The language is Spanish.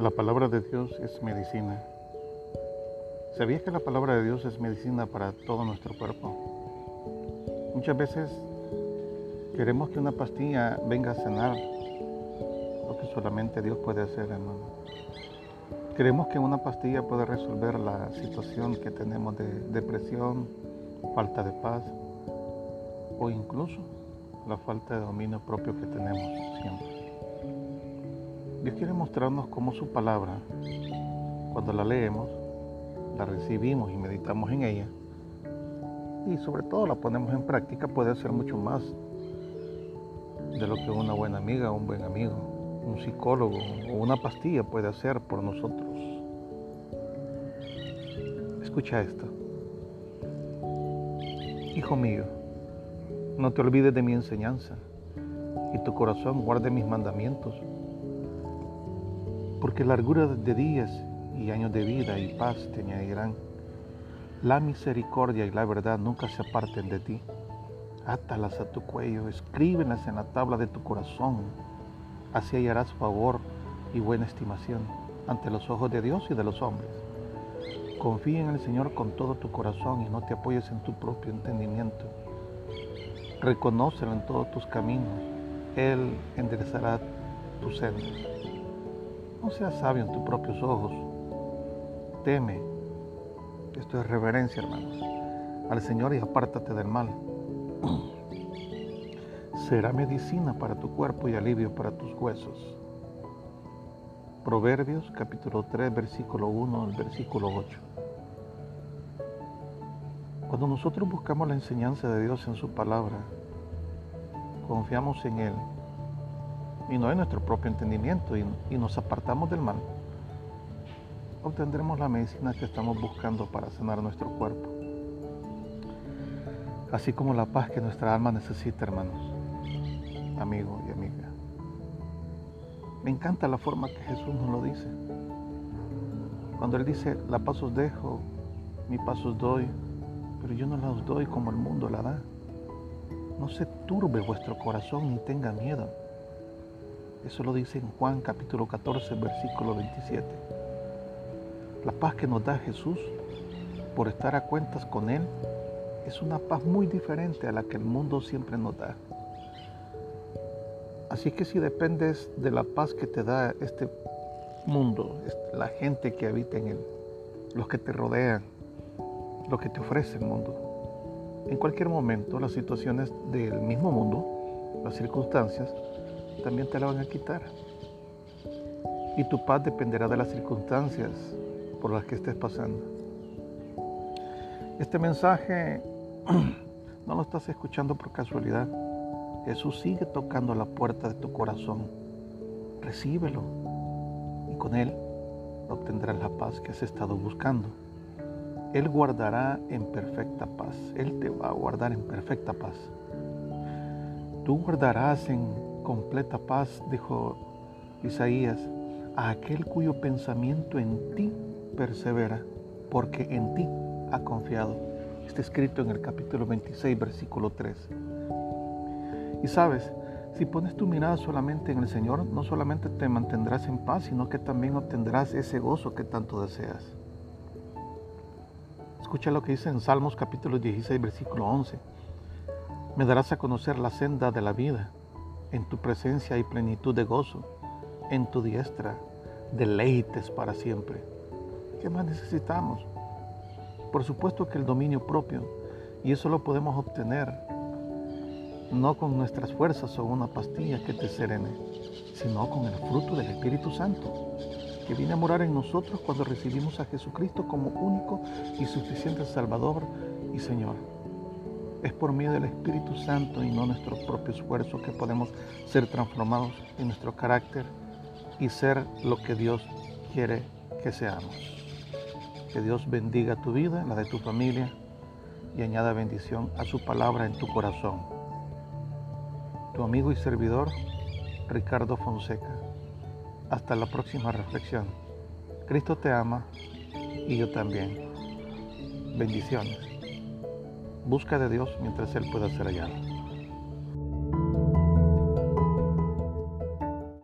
La palabra de Dios es medicina. ¿Sabías que la palabra de Dios es medicina para todo nuestro cuerpo? Muchas veces queremos que una pastilla venga a sanar lo que solamente Dios puede hacer, hermano. Queremos que una pastilla pueda resolver la situación que tenemos de depresión, falta de paz o incluso la falta de dominio propio que tenemos siempre. Dios quiere mostrarnos cómo su palabra, cuando la leemos, la recibimos y meditamos en ella, y sobre todo la ponemos en práctica, puede ser mucho más de lo que una buena amiga, un buen amigo, un psicólogo o una pastilla puede hacer por nosotros. Escucha esto. Hijo mío, no te olvides de mi enseñanza y tu corazón guarde mis mandamientos porque largura de días y años de vida y paz te añadirán. La misericordia y la verdad nunca se aparten de ti. Átalas a tu cuello, escríbelas en la tabla de tu corazón. Así hallarás favor y buena estimación ante los ojos de Dios y de los hombres. Confía en el Señor con todo tu corazón y no te apoyes en tu propio entendimiento. Reconócelo en todos tus caminos. Él enderezará tus sendas. No seas sabio en tus propios ojos. Teme. Esto es reverencia, hermanos. Al Señor y apártate del mal. Será medicina para tu cuerpo y alivio para tus huesos. Proverbios capítulo 3, versículo 1 al versículo 8. Cuando nosotros buscamos la enseñanza de Dios en su palabra, confiamos en Él y no en nuestro propio entendimiento y, y nos apartamos del mal, obtendremos la medicina que estamos buscando para sanar nuestro cuerpo, así como la paz que nuestra alma necesita, hermanos, amigos y amigas. Me encanta la forma que Jesús nos lo dice. Cuando Él dice, la paz os dejo, mi paz os doy, pero yo no la os doy como el mundo la da. No se turbe vuestro corazón ni tenga miedo. Eso lo dice en Juan capítulo 14, versículo 27. La paz que nos da Jesús por estar a cuentas con Él es una paz muy diferente a la que el mundo siempre nos da. Así que si dependes de la paz que te da este mundo, la gente que habita en él, los que te rodean, lo que te ofrece el mundo, en cualquier momento las situaciones del mismo mundo, las circunstancias, también te la van a quitar. Y tu paz dependerá de las circunstancias por las que estés pasando. Este mensaje no lo estás escuchando por casualidad. Jesús sigue tocando la puerta de tu corazón. Recíbelo y con Él obtendrás la paz que has estado buscando. Él guardará en perfecta paz. Él te va a guardar en perfecta paz. Tú guardarás en completa paz, dijo Isaías, a aquel cuyo pensamiento en ti persevera, porque en ti ha confiado. Está escrito en el capítulo 26, versículo 3. Y sabes, si pones tu mirada solamente en el Señor, no solamente te mantendrás en paz, sino que también obtendrás ese gozo que tanto deseas. Escucha lo que dice en Salmos capítulo 16, versículo 11. Me darás a conocer la senda de la vida en tu presencia hay plenitud de gozo. En tu diestra deleites para siempre. ¿Qué más necesitamos? Por supuesto que el dominio propio. Y eso lo podemos obtener no con nuestras fuerzas o una pastilla que te serene, sino con el fruto del Espíritu Santo, que viene a morar en nosotros cuando recibimos a Jesucristo como único y suficiente Salvador y Señor. Es por medio del Espíritu Santo y no nuestro propio esfuerzo que podemos ser transformados en nuestro carácter y ser lo que Dios quiere que seamos. Que Dios bendiga tu vida, la de tu familia y añada bendición a su palabra en tu corazón. Tu amigo y servidor, Ricardo Fonseca. Hasta la próxima reflexión. Cristo te ama y yo también. Bendiciones. Busca de Dios mientras Él pueda ser hallado.